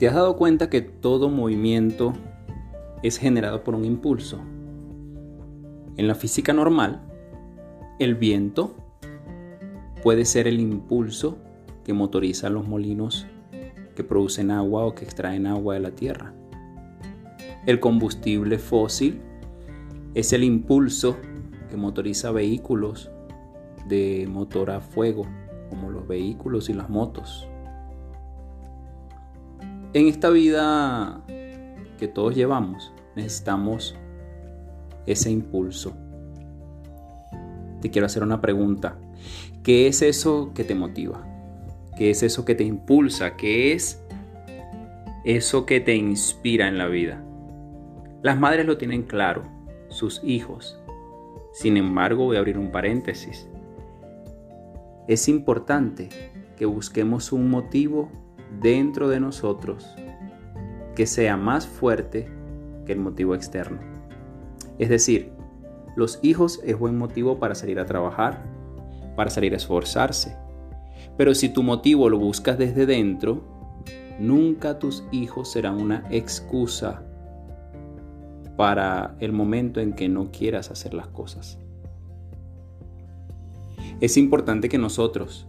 ¿Te has dado cuenta que todo movimiento es generado por un impulso? En la física normal, el viento puede ser el impulso que motoriza los molinos que producen agua o que extraen agua de la tierra. El combustible fósil es el impulso que motoriza vehículos de motor a fuego, como los vehículos y las motos. En esta vida que todos llevamos, necesitamos ese impulso. Te quiero hacer una pregunta. ¿Qué es eso que te motiva? ¿Qué es eso que te impulsa? ¿Qué es eso que te inspira en la vida? Las madres lo tienen claro, sus hijos. Sin embargo, voy a abrir un paréntesis. Es importante que busquemos un motivo dentro de nosotros que sea más fuerte que el motivo externo. Es decir, los hijos es buen motivo para salir a trabajar, para salir a esforzarse. Pero si tu motivo lo buscas desde dentro, nunca tus hijos serán una excusa para el momento en que no quieras hacer las cosas. Es importante que nosotros,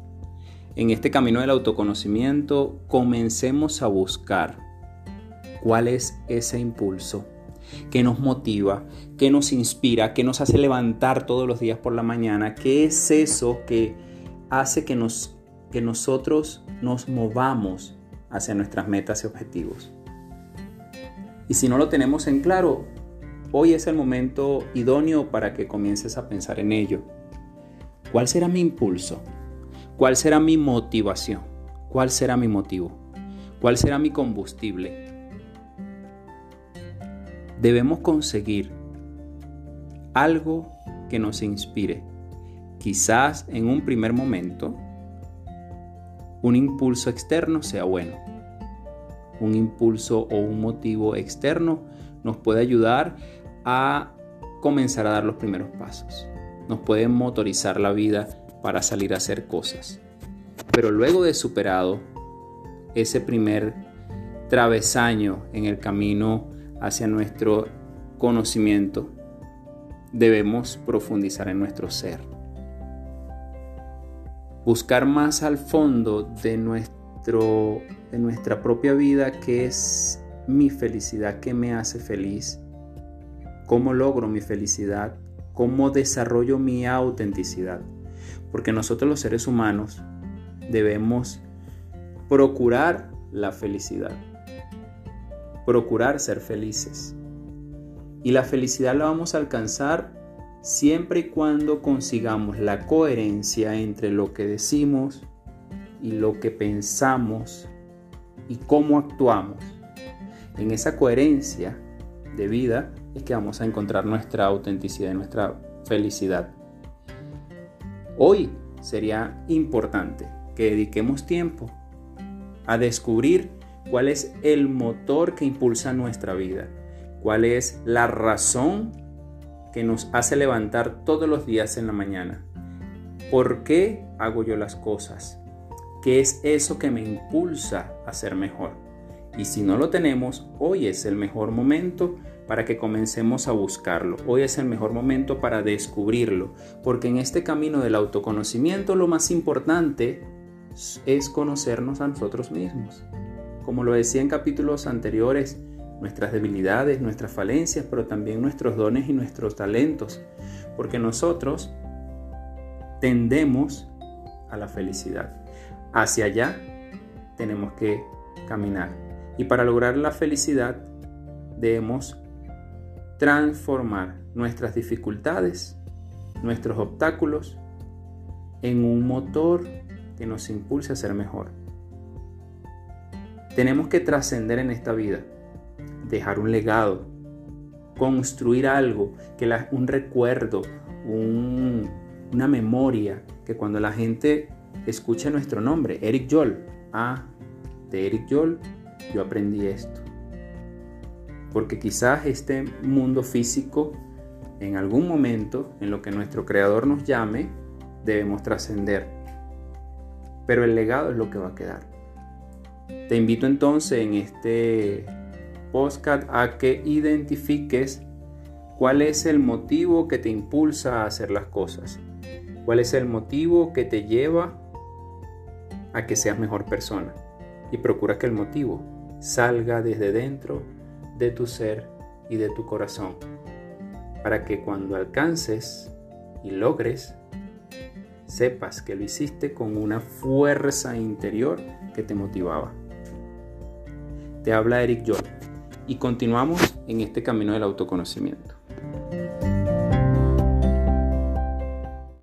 en este camino del autoconocimiento comencemos a buscar cuál es ese impulso que nos motiva, que nos inspira, que nos hace levantar todos los días por la mañana, qué es eso que hace que, nos, que nosotros nos movamos hacia nuestras metas y objetivos. Y si no lo tenemos en claro, hoy es el momento idóneo para que comiences a pensar en ello. ¿Cuál será mi impulso? ¿Cuál será mi motivación? ¿Cuál será mi motivo? ¿Cuál será mi combustible? Debemos conseguir algo que nos inspire. Quizás en un primer momento un impulso externo sea bueno. Un impulso o un motivo externo nos puede ayudar a comenzar a dar los primeros pasos. Nos puede motorizar la vida para salir a hacer cosas. Pero luego de superado ese primer travesaño en el camino hacia nuestro conocimiento, debemos profundizar en nuestro ser. Buscar más al fondo de, nuestro, de nuestra propia vida qué es mi felicidad, qué me hace feliz, cómo logro mi felicidad, cómo desarrollo mi autenticidad. Porque nosotros los seres humanos debemos procurar la felicidad, procurar ser felices. Y la felicidad la vamos a alcanzar siempre y cuando consigamos la coherencia entre lo que decimos y lo que pensamos y cómo actuamos. En esa coherencia de vida es que vamos a encontrar nuestra autenticidad y nuestra felicidad. Hoy sería importante que dediquemos tiempo a descubrir cuál es el motor que impulsa nuestra vida, cuál es la razón que nos hace levantar todos los días en la mañana. ¿Por qué hago yo las cosas? ¿Qué es eso que me impulsa a ser mejor? Y si no lo tenemos, hoy es el mejor momento para que comencemos a buscarlo. Hoy es el mejor momento para descubrirlo, porque en este camino del autoconocimiento lo más importante es conocernos a nosotros mismos. Como lo decía en capítulos anteriores, nuestras debilidades, nuestras falencias, pero también nuestros dones y nuestros talentos, porque nosotros tendemos a la felicidad. Hacia allá tenemos que caminar. Y para lograr la felicidad debemos transformar nuestras dificultades, nuestros obstáculos, en un motor que nos impulse a ser mejor. Tenemos que trascender en esta vida, dejar un legado, construir algo, que un recuerdo, una memoria, que cuando la gente escuche nuestro nombre, Eric Joel, ah, de Eric Joel, yo aprendí esto. Porque quizás este mundo físico, en algún momento, en lo que nuestro Creador nos llame, debemos trascender. Pero el legado es lo que va a quedar. Te invito entonces en este podcast a que identifiques cuál es el motivo que te impulsa a hacer las cosas. ¿Cuál es el motivo que te lleva a que seas mejor persona? Y procura que el motivo salga desde dentro de tu ser y de tu corazón, para que cuando alcances y logres, sepas que lo hiciste con una fuerza interior que te motivaba. Te habla Eric Joy y continuamos en este camino del autoconocimiento.